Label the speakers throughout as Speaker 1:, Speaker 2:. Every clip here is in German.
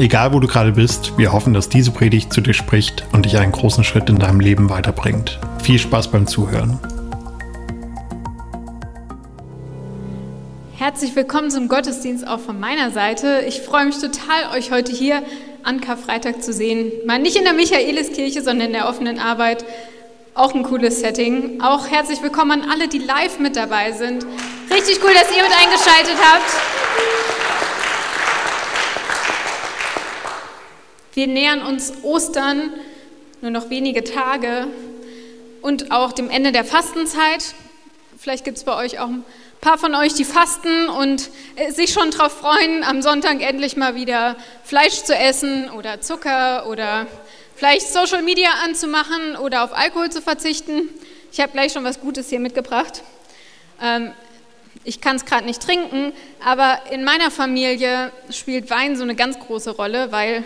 Speaker 1: Egal wo du gerade bist, wir hoffen, dass diese Predigt zu dir spricht und dich einen großen Schritt in deinem Leben weiterbringt. Viel Spaß beim Zuhören.
Speaker 2: Herzlich willkommen zum Gottesdienst auch von meiner Seite. Ich freue mich total, euch heute hier an Karfreitag zu sehen. Mal nicht in der Michaeliskirche, sondern in der offenen Arbeit. Auch ein cooles Setting. Auch herzlich willkommen an alle, die live mit dabei sind. Richtig cool, dass ihr mit eingeschaltet habt. Wir nähern uns Ostern, nur noch wenige Tage und auch dem Ende der Fastenzeit. Vielleicht gibt es bei euch auch ein paar von euch, die fasten und äh, sich schon darauf freuen, am Sonntag endlich mal wieder Fleisch zu essen oder Zucker oder vielleicht Social Media anzumachen oder auf Alkohol zu verzichten. Ich habe gleich schon was Gutes hier mitgebracht. Ähm, ich kann es gerade nicht trinken, aber in meiner Familie spielt Wein so eine ganz große Rolle, weil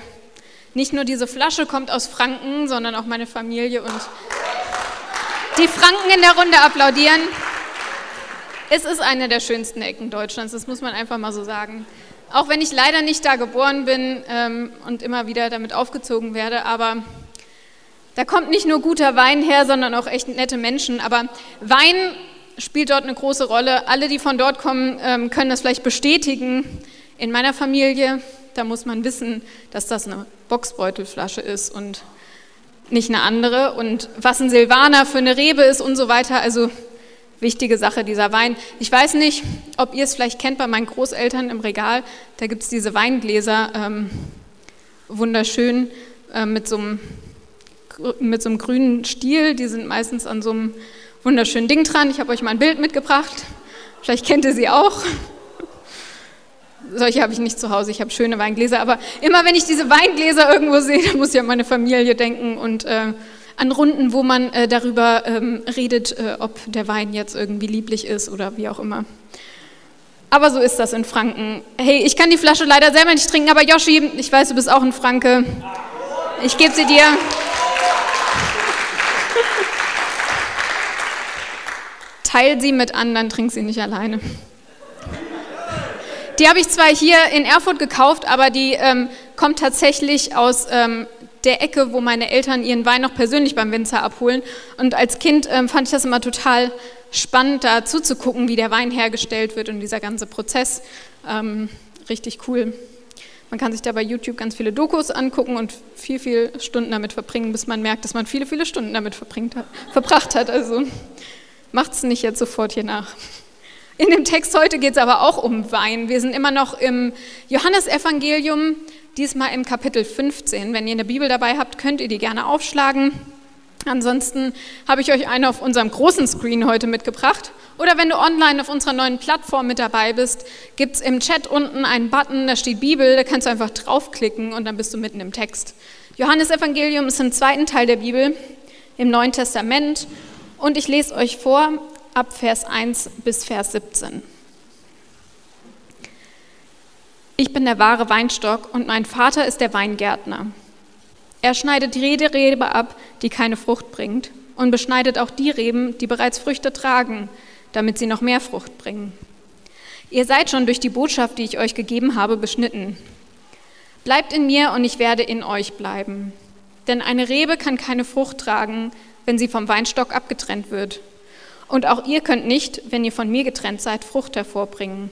Speaker 2: nicht nur diese Flasche kommt aus Franken, sondern auch meine Familie und die Franken in der Runde applaudieren. Es ist eine der schönsten Ecken Deutschlands, das muss man einfach mal so sagen. Auch wenn ich leider nicht da geboren bin ähm, und immer wieder damit aufgezogen werde, aber da kommt nicht nur guter Wein her, sondern auch echt nette Menschen. Aber Wein spielt dort eine große Rolle. Alle, die von dort kommen, ähm, können das vielleicht bestätigen. In meiner Familie da muss man wissen, dass das eine Boxbeutelflasche ist und nicht eine andere. Und was ein Silvaner für eine Rebe ist und so weiter. Also wichtige Sache, dieser Wein. Ich weiß nicht, ob ihr es vielleicht kennt bei meinen Großeltern im Regal. Da gibt es diese Weingläser, ähm, wunderschön, äh, mit, so einem, mit so einem grünen Stiel. Die sind meistens an so einem wunderschönen Ding dran. Ich habe euch mal ein Bild mitgebracht. Vielleicht kennt ihr sie auch solche habe ich nicht zu Hause, ich habe schöne Weingläser, aber immer wenn ich diese Weingläser irgendwo sehe, dann muss ich an meine Familie denken und äh, an Runden, wo man äh, darüber ähm, redet, äh, ob der Wein jetzt irgendwie lieblich ist oder wie auch immer. Aber so ist das in Franken. Hey, ich kann die Flasche leider selber nicht trinken, aber Yoshi, ich weiß, du bist auch ein Franke. Ich gebe sie dir. Teil sie mit anderen, trink sie nicht alleine. Die habe ich zwar hier in Erfurt gekauft, aber die ähm, kommt tatsächlich aus ähm, der Ecke, wo meine Eltern ihren Wein noch persönlich beim Winzer abholen. Und als Kind ähm, fand ich das immer total spannend, da zuzugucken, wie der Wein hergestellt wird und dieser ganze Prozess. Ähm, richtig cool. Man kann sich da bei YouTube ganz viele Dokus angucken und viel, viel Stunden damit verbringen, bis man merkt, dass man viele, viele Stunden damit hat, verbracht hat. Also macht es nicht jetzt sofort hier nach. In dem Text heute geht es aber auch um Wein. Wir sind immer noch im Johannesevangelium, diesmal im Kapitel 15. Wenn ihr eine Bibel dabei habt, könnt ihr die gerne aufschlagen. Ansonsten habe ich euch eine auf unserem großen Screen heute mitgebracht. Oder wenn du online auf unserer neuen Plattform mit dabei bist, gibt es im Chat unten einen Button, da steht Bibel, da kannst du einfach draufklicken und dann bist du mitten im Text. Johannesevangelium ist im zweiten Teil der Bibel, im Neuen Testament. Und ich lese euch vor ab Vers 1 bis Vers 17. Ich bin der wahre Weinstock und mein Vater ist der Weingärtner. Er schneidet jede Rebe ab, die keine Frucht bringt, und beschneidet auch die Reben, die bereits Früchte tragen, damit sie noch mehr Frucht bringen. Ihr seid schon durch die Botschaft, die ich euch gegeben habe, beschnitten. Bleibt in mir und ich werde in euch bleiben. Denn eine Rebe kann keine Frucht tragen, wenn sie vom Weinstock abgetrennt wird. Und auch ihr könnt nicht, wenn ihr von mir getrennt seid, Frucht hervorbringen.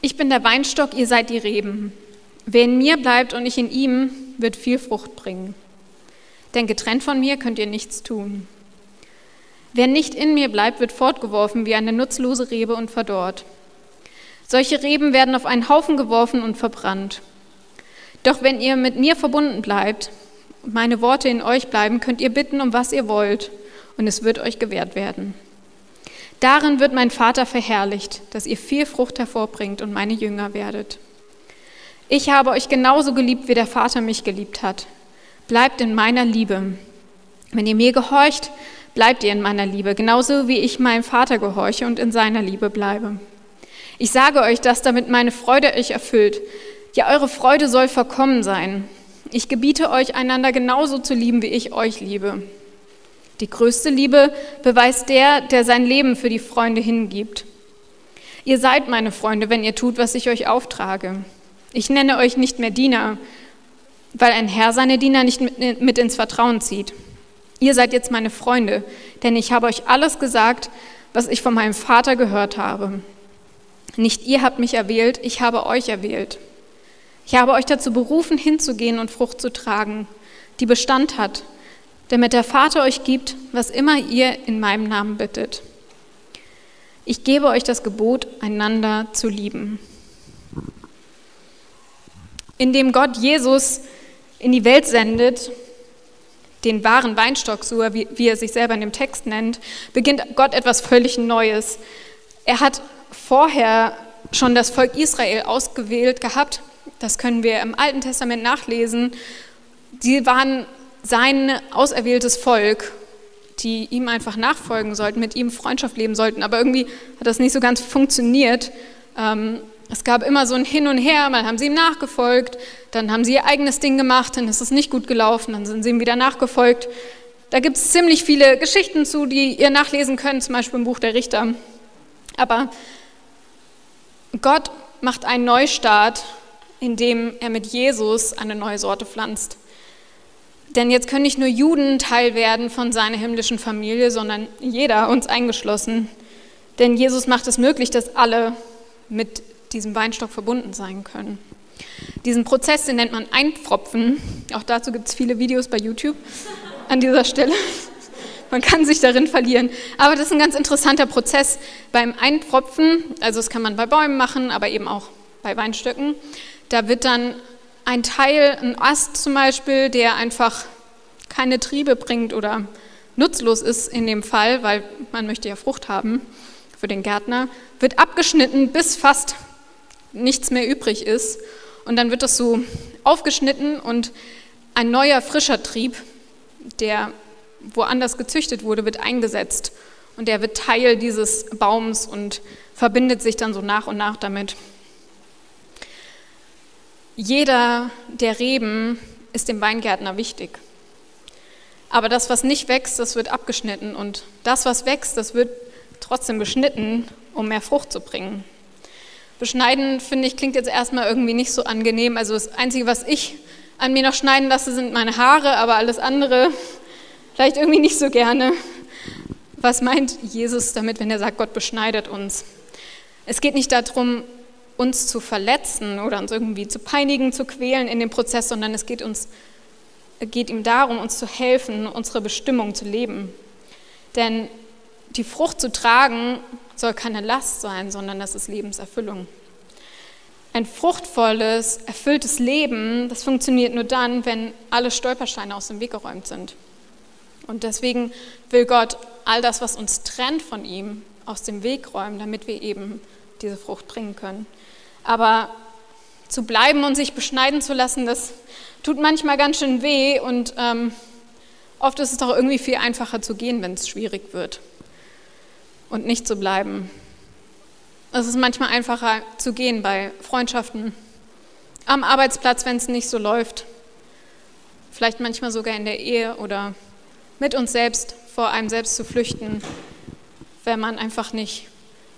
Speaker 2: Ich bin der Weinstock, ihr seid die Reben. Wer in mir bleibt und ich in ihm, wird viel Frucht bringen. Denn getrennt von mir könnt ihr nichts tun. Wer nicht in mir bleibt, wird fortgeworfen wie eine nutzlose Rebe und verdorrt. Solche Reben werden auf einen Haufen geworfen und verbrannt. Doch wenn ihr mit mir verbunden bleibt meine Worte in euch bleiben, könnt ihr bitten, um was ihr wollt, und es wird euch gewährt werden. Darin wird mein Vater verherrlicht, dass ihr viel Frucht hervorbringt und meine Jünger werdet. Ich habe euch genauso geliebt, wie der Vater mich geliebt hat. bleibt in meiner Liebe. Wenn ihr mir gehorcht, bleibt ihr in meiner Liebe, genauso wie ich meinem Vater gehorche und in seiner Liebe bleibe. Ich sage euch das, damit meine Freude euch erfüllt. Ja, eure Freude soll vollkommen sein. Ich gebiete euch, einander genauso zu lieben, wie ich euch liebe. Die größte Liebe beweist der, der sein Leben für die Freunde hingibt. Ihr seid meine Freunde, wenn ihr tut, was ich euch auftrage. Ich nenne euch nicht mehr Diener, weil ein Herr seine Diener nicht mit ins Vertrauen zieht. Ihr seid jetzt meine Freunde, denn ich habe euch alles gesagt, was ich von meinem Vater gehört habe. Nicht ihr habt mich erwählt, ich habe euch erwählt. Ich habe euch dazu berufen, hinzugehen und Frucht zu tragen, die Bestand hat, damit der Vater euch gibt, was immer ihr in meinem Namen bittet. Ich gebe euch das Gebot, einander zu lieben. Indem Gott Jesus in die Welt sendet, den wahren Weinstock, so wie, er sich selber in dem Text nennt, beginnt Gott etwas völlig Neues. Er hat vorher schon das Volk Israel ausgewählt gehabt. Das können wir im Alten Testament nachlesen. Sie waren sein auserwähltes Volk, die ihm einfach nachfolgen sollten, mit ihm Freundschaft leben sollten. Aber irgendwie hat das nicht so ganz funktioniert. Ähm, es gab immer so ein Hin und Her, mal haben sie ihm nachgefolgt, dann haben sie ihr eigenes Ding gemacht, dann ist es nicht gut gelaufen, dann sind sie ihm wieder nachgefolgt. Da gibt es ziemlich viele Geschichten zu, die ihr nachlesen könnt, zum Beispiel im Buch der Richter. Aber Gott macht einen Neustart, indem er mit Jesus eine neue Sorte pflanzt. Denn jetzt können nicht nur Juden Teil werden von seiner himmlischen Familie, sondern jeder, uns eingeschlossen. Denn Jesus macht es möglich, dass alle mit diesem Weinstock verbunden sein können. Diesen Prozess, den nennt man Einpfropfen. Auch dazu gibt es viele Videos bei YouTube an dieser Stelle. Man kann sich darin verlieren. Aber das ist ein ganz interessanter Prozess beim Einpfropfen. Also das kann man bei Bäumen machen, aber eben auch bei Weinstöcken. Da wird dann ein Teil, ein Ast zum Beispiel, der einfach keine Triebe bringt oder nutzlos ist in dem Fall, weil man möchte ja Frucht haben für den Gärtner, wird abgeschnitten, bis fast nichts mehr übrig ist. Und dann wird das so aufgeschnitten und ein neuer, frischer Trieb, der woanders gezüchtet wurde, wird eingesetzt. Und der wird Teil dieses Baums und verbindet sich dann so nach und nach damit. Jeder der Reben ist dem Weingärtner wichtig. Aber das, was nicht wächst, das wird abgeschnitten. Und das, was wächst, das wird trotzdem beschnitten, um mehr Frucht zu bringen. Beschneiden, finde ich, klingt jetzt erstmal irgendwie nicht so angenehm. Also das Einzige, was ich an mir noch schneiden lasse, sind meine Haare, aber alles andere vielleicht irgendwie nicht so gerne. Was meint Jesus damit, wenn er sagt, Gott beschneidet uns? Es geht nicht darum, uns zu verletzen oder uns irgendwie zu peinigen, zu quälen in dem Prozess, sondern es geht, uns, geht ihm darum, uns zu helfen, unsere Bestimmung zu leben. Denn die Frucht zu tragen soll keine Last sein, sondern das ist Lebenserfüllung. Ein fruchtvolles, erfülltes Leben, das funktioniert nur dann, wenn alle Stolpersteine aus dem Weg geräumt sind. Und deswegen will Gott all das, was uns trennt von ihm, aus dem Weg räumen, damit wir eben diese Frucht bringen können. Aber zu bleiben und sich beschneiden zu lassen, das tut manchmal ganz schön weh und ähm, oft ist es doch irgendwie viel einfacher zu gehen, wenn es schwierig wird und nicht zu bleiben. Es ist manchmal einfacher zu gehen bei Freundschaften, am Arbeitsplatz, wenn es nicht so läuft, vielleicht manchmal sogar in der Ehe oder mit uns selbst vor einem selbst zu flüchten, wenn man einfach nicht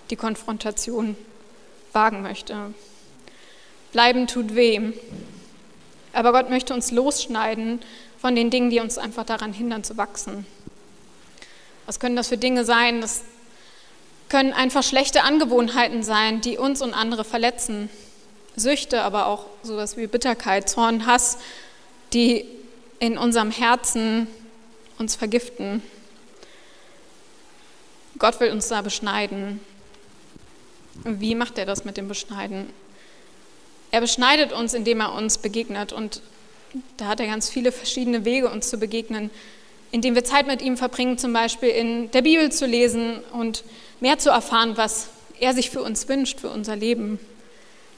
Speaker 2: die Konfrontation wagen möchte. Bleiben tut weh. Aber Gott möchte uns losschneiden von den Dingen, die uns einfach daran hindern zu wachsen. Was können das für Dinge sein? Das können einfach schlechte Angewohnheiten sein, die uns und andere verletzen. Süchte, aber auch sowas wie Bitterkeit, Zorn, Hass, die in unserem Herzen uns vergiften. Gott will uns da beschneiden. Wie macht er das mit dem Beschneiden? Er beschneidet uns, indem er uns begegnet. Und da hat er ganz viele verschiedene Wege, uns zu begegnen, indem wir Zeit mit ihm verbringen, zum Beispiel in der Bibel zu lesen und mehr zu erfahren, was er sich für uns wünscht, für unser Leben.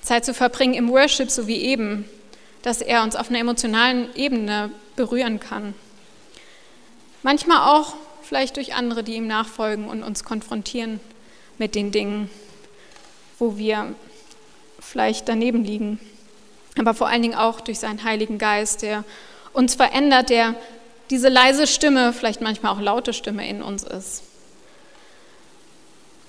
Speaker 2: Zeit zu verbringen im Worship, so wie eben, dass er uns auf einer emotionalen Ebene berühren kann. Manchmal auch vielleicht durch andere, die ihm nachfolgen und uns konfrontieren mit den Dingen, wo wir vielleicht daneben liegen. Aber vor allen Dingen auch durch seinen Heiligen Geist, der uns verändert, der diese leise Stimme, vielleicht manchmal auch laute Stimme in uns ist.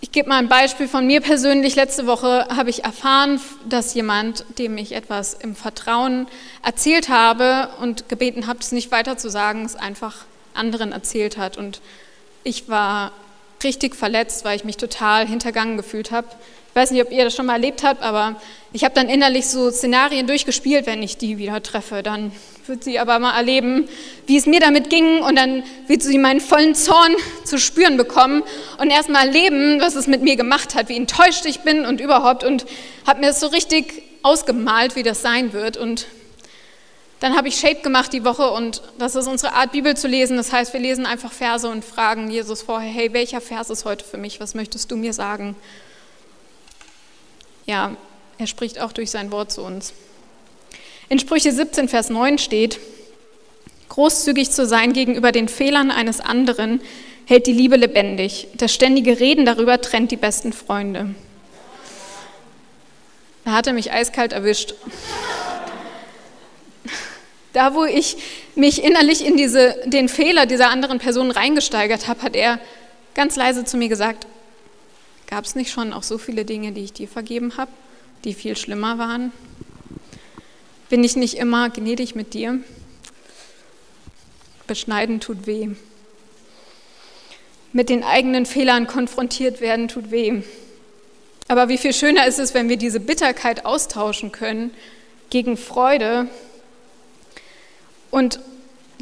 Speaker 2: Ich gebe mal ein Beispiel von mir persönlich. Letzte Woche habe ich erfahren, dass jemand, dem ich etwas im Vertrauen erzählt habe und gebeten habe, es nicht weiter zu sagen, es einfach anderen erzählt hat. Und ich war richtig verletzt, weil ich mich total hintergangen gefühlt habe. Ich weiß nicht, ob ihr das schon mal erlebt habt, aber ich habe dann innerlich so Szenarien durchgespielt, wenn ich die wieder treffe. Dann wird sie aber mal erleben, wie es mir damit ging und dann wird sie meinen vollen Zorn zu spüren bekommen und erst mal erleben, was es mit mir gemacht hat, wie enttäuscht ich bin und überhaupt und habe mir das so richtig ausgemalt, wie das sein wird und dann habe ich Shape gemacht die Woche und das ist unsere Art, Bibel zu lesen. Das heißt, wir lesen einfach Verse und fragen Jesus vorher, hey, welcher Vers ist heute für mich? Was möchtest du mir sagen? Ja, er spricht auch durch sein Wort zu uns. In Sprüche 17, Vers 9 steht, großzügig zu sein gegenüber den Fehlern eines anderen hält die Liebe lebendig. Das ständige Reden darüber trennt die besten Freunde. Da hat er mich eiskalt erwischt. Da, wo ich mich innerlich in diese, den Fehler dieser anderen Person reingesteigert habe, hat er ganz leise zu mir gesagt, Gab es nicht schon auch so viele Dinge, die ich dir vergeben habe, die viel schlimmer waren? Bin ich nicht immer gnädig mit dir? Beschneiden tut weh. Mit den eigenen Fehlern konfrontiert werden tut weh. Aber wie viel schöner ist es, wenn wir diese Bitterkeit austauschen können gegen Freude und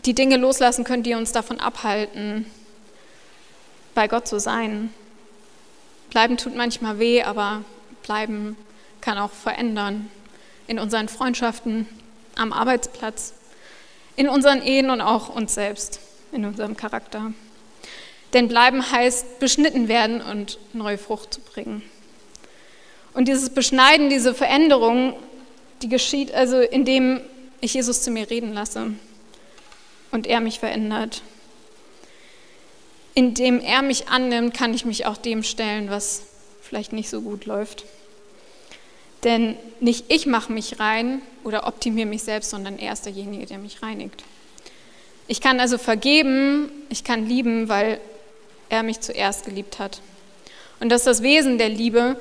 Speaker 2: die Dinge loslassen können, die uns davon abhalten, bei Gott zu sein. Bleiben tut manchmal weh, aber bleiben kann auch verändern. In unseren Freundschaften, am Arbeitsplatz, in unseren Ehen und auch uns selbst, in unserem Charakter. Denn bleiben heißt beschnitten werden und neue Frucht zu bringen. Und dieses Beschneiden, diese Veränderung, die geschieht also, indem ich Jesus zu mir reden lasse und er mich verändert indem er mich annimmt, kann ich mich auch dem stellen, was vielleicht nicht so gut läuft. Denn nicht ich mache mich rein oder optimiere mich selbst, sondern er ist derjenige, der mich reinigt. Ich kann also vergeben, ich kann lieben, weil er mich zuerst geliebt hat. Und das ist das Wesen der Liebe.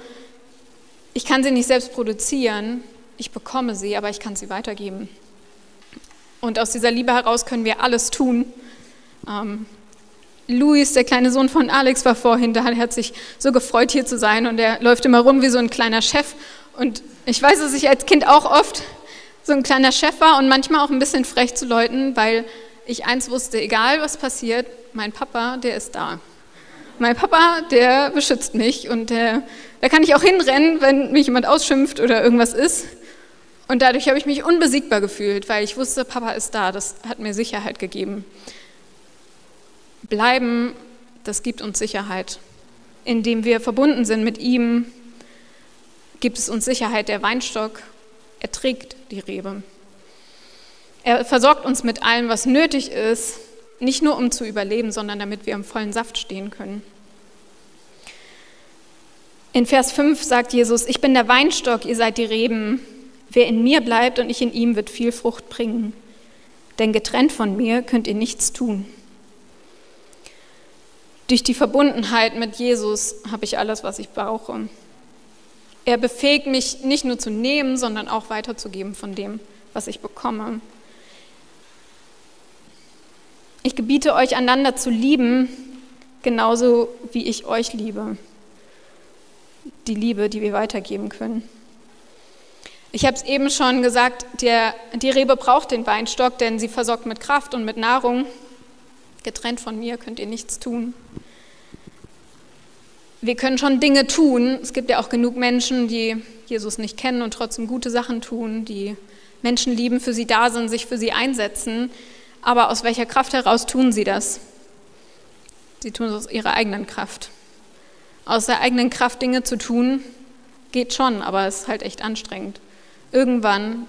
Speaker 2: Ich kann sie nicht selbst produzieren, ich bekomme sie, aber ich kann sie weitergeben. Und aus dieser Liebe heraus können wir alles tun. Ähm, Luis, der kleine Sohn von Alex, war vorhin da. Er hat sich so gefreut, hier zu sein. Und er läuft immer rum wie so ein kleiner Chef. Und ich weiß, dass ich als Kind auch oft so ein kleiner Chef war und manchmal auch ein bisschen frech zu Leuten, weil ich eins wusste, egal was passiert, mein Papa, der ist da. Mein Papa, der beschützt mich und der, da kann ich auch hinrennen, wenn mich jemand ausschimpft oder irgendwas ist. Und dadurch habe ich mich unbesiegbar gefühlt, weil ich wusste, Papa ist da. Das hat mir Sicherheit gegeben. Bleiben, das gibt uns Sicherheit. Indem wir verbunden sind mit ihm, gibt es uns Sicherheit. Der Weinstock erträgt die Rebe. Er versorgt uns mit allem, was nötig ist, nicht nur um zu überleben, sondern damit wir im vollen Saft stehen können. In Vers 5 sagt Jesus, ich bin der Weinstock, ihr seid die Reben. Wer in mir bleibt und ich in ihm, wird viel Frucht bringen. Denn getrennt von mir könnt ihr nichts tun. Durch die Verbundenheit mit Jesus habe ich alles, was ich brauche. Er befähigt mich nicht nur zu nehmen, sondern auch weiterzugeben von dem, was ich bekomme. Ich gebiete euch einander zu lieben, genauso wie ich euch liebe. Die Liebe, die wir weitergeben können. Ich habe es eben schon gesagt, der, die Rebe braucht den Weinstock, denn sie versorgt mit Kraft und mit Nahrung. Getrennt von mir könnt ihr nichts tun. Wir können schon Dinge tun. Es gibt ja auch genug Menschen, die Jesus nicht kennen und trotzdem gute Sachen tun, die Menschen lieben, für sie da sind, sich für sie einsetzen. Aber aus welcher Kraft heraus tun sie das? Sie tun es aus ihrer eigenen Kraft. Aus der eigenen Kraft Dinge zu tun, geht schon, aber es ist halt echt anstrengend. Irgendwann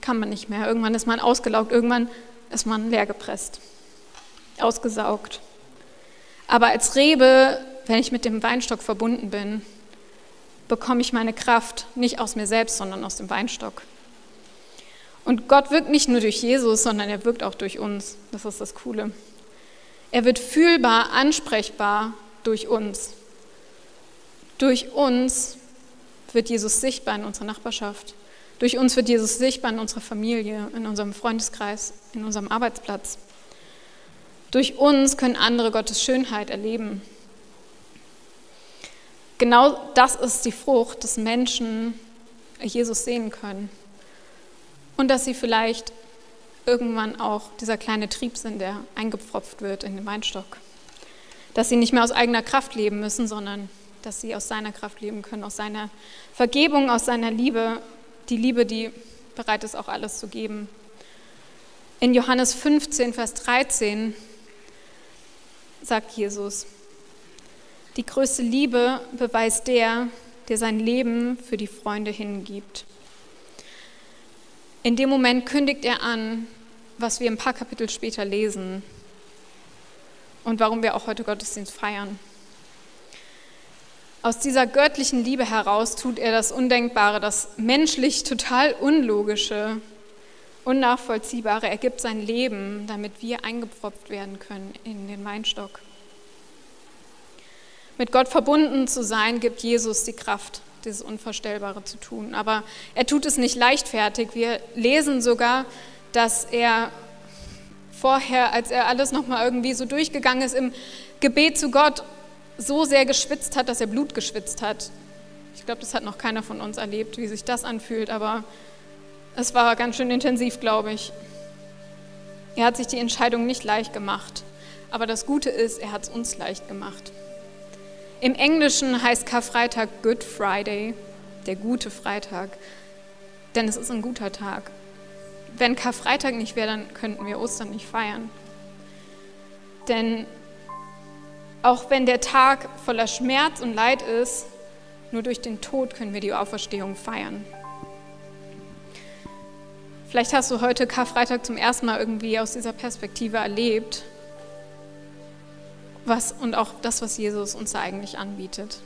Speaker 2: kann man nicht mehr, irgendwann ist man ausgelaugt, irgendwann ist man leer gepresst, ausgesaugt. Aber als Rebe, wenn ich mit dem Weinstock verbunden bin, bekomme ich meine Kraft nicht aus mir selbst, sondern aus dem Weinstock. Und Gott wirkt nicht nur durch Jesus, sondern er wirkt auch durch uns. Das ist das Coole. Er wird fühlbar, ansprechbar durch uns. Durch uns wird Jesus sichtbar in unserer Nachbarschaft. Durch uns wird Jesus sichtbar in unserer Familie, in unserem Freundeskreis, in unserem Arbeitsplatz. Durch uns können andere Gottes Schönheit erleben. Genau das ist die Frucht, dass Menschen Jesus sehen können. Und dass sie vielleicht irgendwann auch dieser kleine Trieb sind, der eingepfropft wird in den Weinstock. Dass sie nicht mehr aus eigener Kraft leben müssen, sondern dass sie aus seiner Kraft leben können, aus seiner Vergebung, aus seiner Liebe die Liebe, die bereit ist, auch alles zu geben. In Johannes 15, Vers 13 sagt Jesus, die größte Liebe beweist der, der sein Leben für die Freunde hingibt. In dem Moment kündigt er an, was wir ein paar Kapitel später lesen und warum wir auch heute Gottesdienst feiern. Aus dieser göttlichen Liebe heraus tut er das Undenkbare, das menschlich total Unlogische, Unnachvollziehbare. Er gibt sein Leben, damit wir eingepfropft werden können in den Weinstock. Mit Gott verbunden zu sein, gibt Jesus die Kraft, dieses Unvorstellbare zu tun. Aber er tut es nicht leichtfertig. Wir lesen sogar, dass er vorher, als er alles nochmal irgendwie so durchgegangen ist, im Gebet zu Gott so sehr geschwitzt hat, dass er Blut geschwitzt hat. Ich glaube, das hat noch keiner von uns erlebt, wie sich das anfühlt, aber es war ganz schön intensiv, glaube ich. Er hat sich die Entscheidung nicht leicht gemacht, aber das Gute ist, er hat es uns leicht gemacht. Im Englischen heißt Karfreitag Good Friday, der gute Freitag, denn es ist ein guter Tag. Wenn Karfreitag nicht wäre, dann könnten wir Ostern nicht feiern. Denn auch wenn der Tag voller Schmerz und Leid ist, nur durch den Tod können wir die Auferstehung feiern. Vielleicht hast du heute Karfreitag zum ersten Mal irgendwie aus dieser Perspektive erlebt was, und auch das, was Jesus uns da eigentlich anbietet.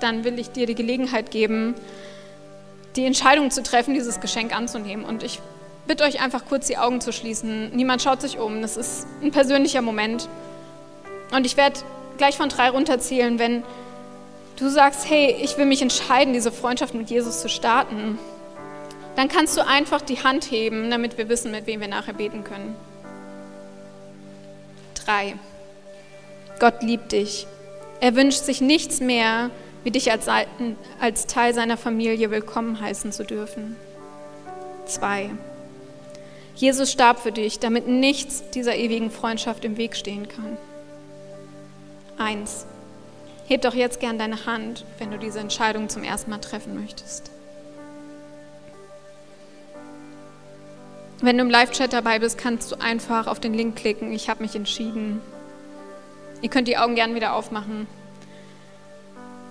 Speaker 2: Dann will ich dir die Gelegenheit geben, die Entscheidung zu treffen, dieses Geschenk anzunehmen. Und ich bitte euch einfach kurz die Augen zu schließen. Niemand schaut sich um. Das ist ein persönlicher Moment. Und ich werde gleich von drei runterzählen, wenn du sagst, hey, ich will mich entscheiden, diese Freundschaft mit Jesus zu starten, dann kannst du einfach die Hand heben, damit wir wissen, mit wem wir nachher beten können. Drei. Gott liebt dich. Er wünscht sich nichts mehr, wie dich als, als Teil seiner Familie willkommen heißen zu dürfen. Zwei. Jesus starb für dich, damit nichts dieser ewigen Freundschaft im Weg stehen kann. Eins. Heb doch jetzt gern deine Hand, wenn du diese Entscheidung zum ersten Mal treffen möchtest. Wenn du im Live-Chat dabei bist, kannst du einfach auf den Link klicken. Ich habe mich entschieden. Ihr könnt die Augen gern wieder aufmachen.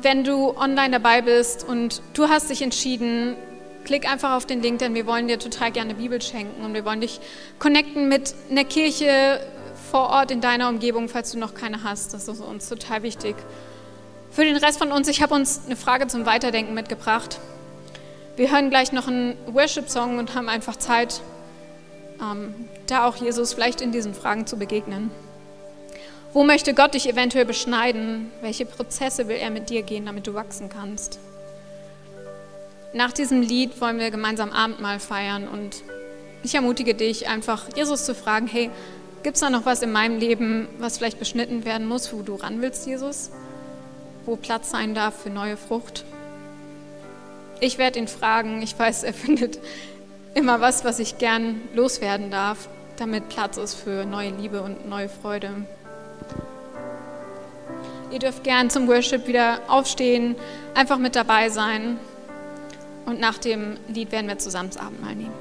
Speaker 2: Wenn du online dabei bist und du hast dich entschieden, klick einfach auf den Link, denn wir wollen dir total gerne Bibel schenken und wir wollen dich connecten mit einer Kirche, vor Ort in deiner Umgebung, falls du noch keine hast. Das ist uns total wichtig. Für den Rest von uns, ich habe uns eine Frage zum Weiterdenken mitgebracht. Wir hören gleich noch einen Worship-Song und haben einfach Zeit, ähm, da auch Jesus vielleicht in diesen Fragen zu begegnen. Wo möchte Gott dich eventuell beschneiden? Welche Prozesse will er mit dir gehen, damit du wachsen kannst? Nach diesem Lied wollen wir gemeinsam Abendmahl feiern und ich ermutige dich einfach, Jesus zu fragen, hey, Gibt es da noch was in meinem Leben, was vielleicht beschnitten werden muss, wo du ran willst, Jesus? Wo Platz sein darf für neue Frucht? Ich werde ihn fragen. Ich weiß, er findet immer was, was ich gern loswerden darf, damit Platz ist für neue Liebe und neue Freude. Ihr dürft gern zum Worship wieder aufstehen, einfach mit dabei sein. Und nach dem Lied werden wir zusammen das Abendmahl nehmen.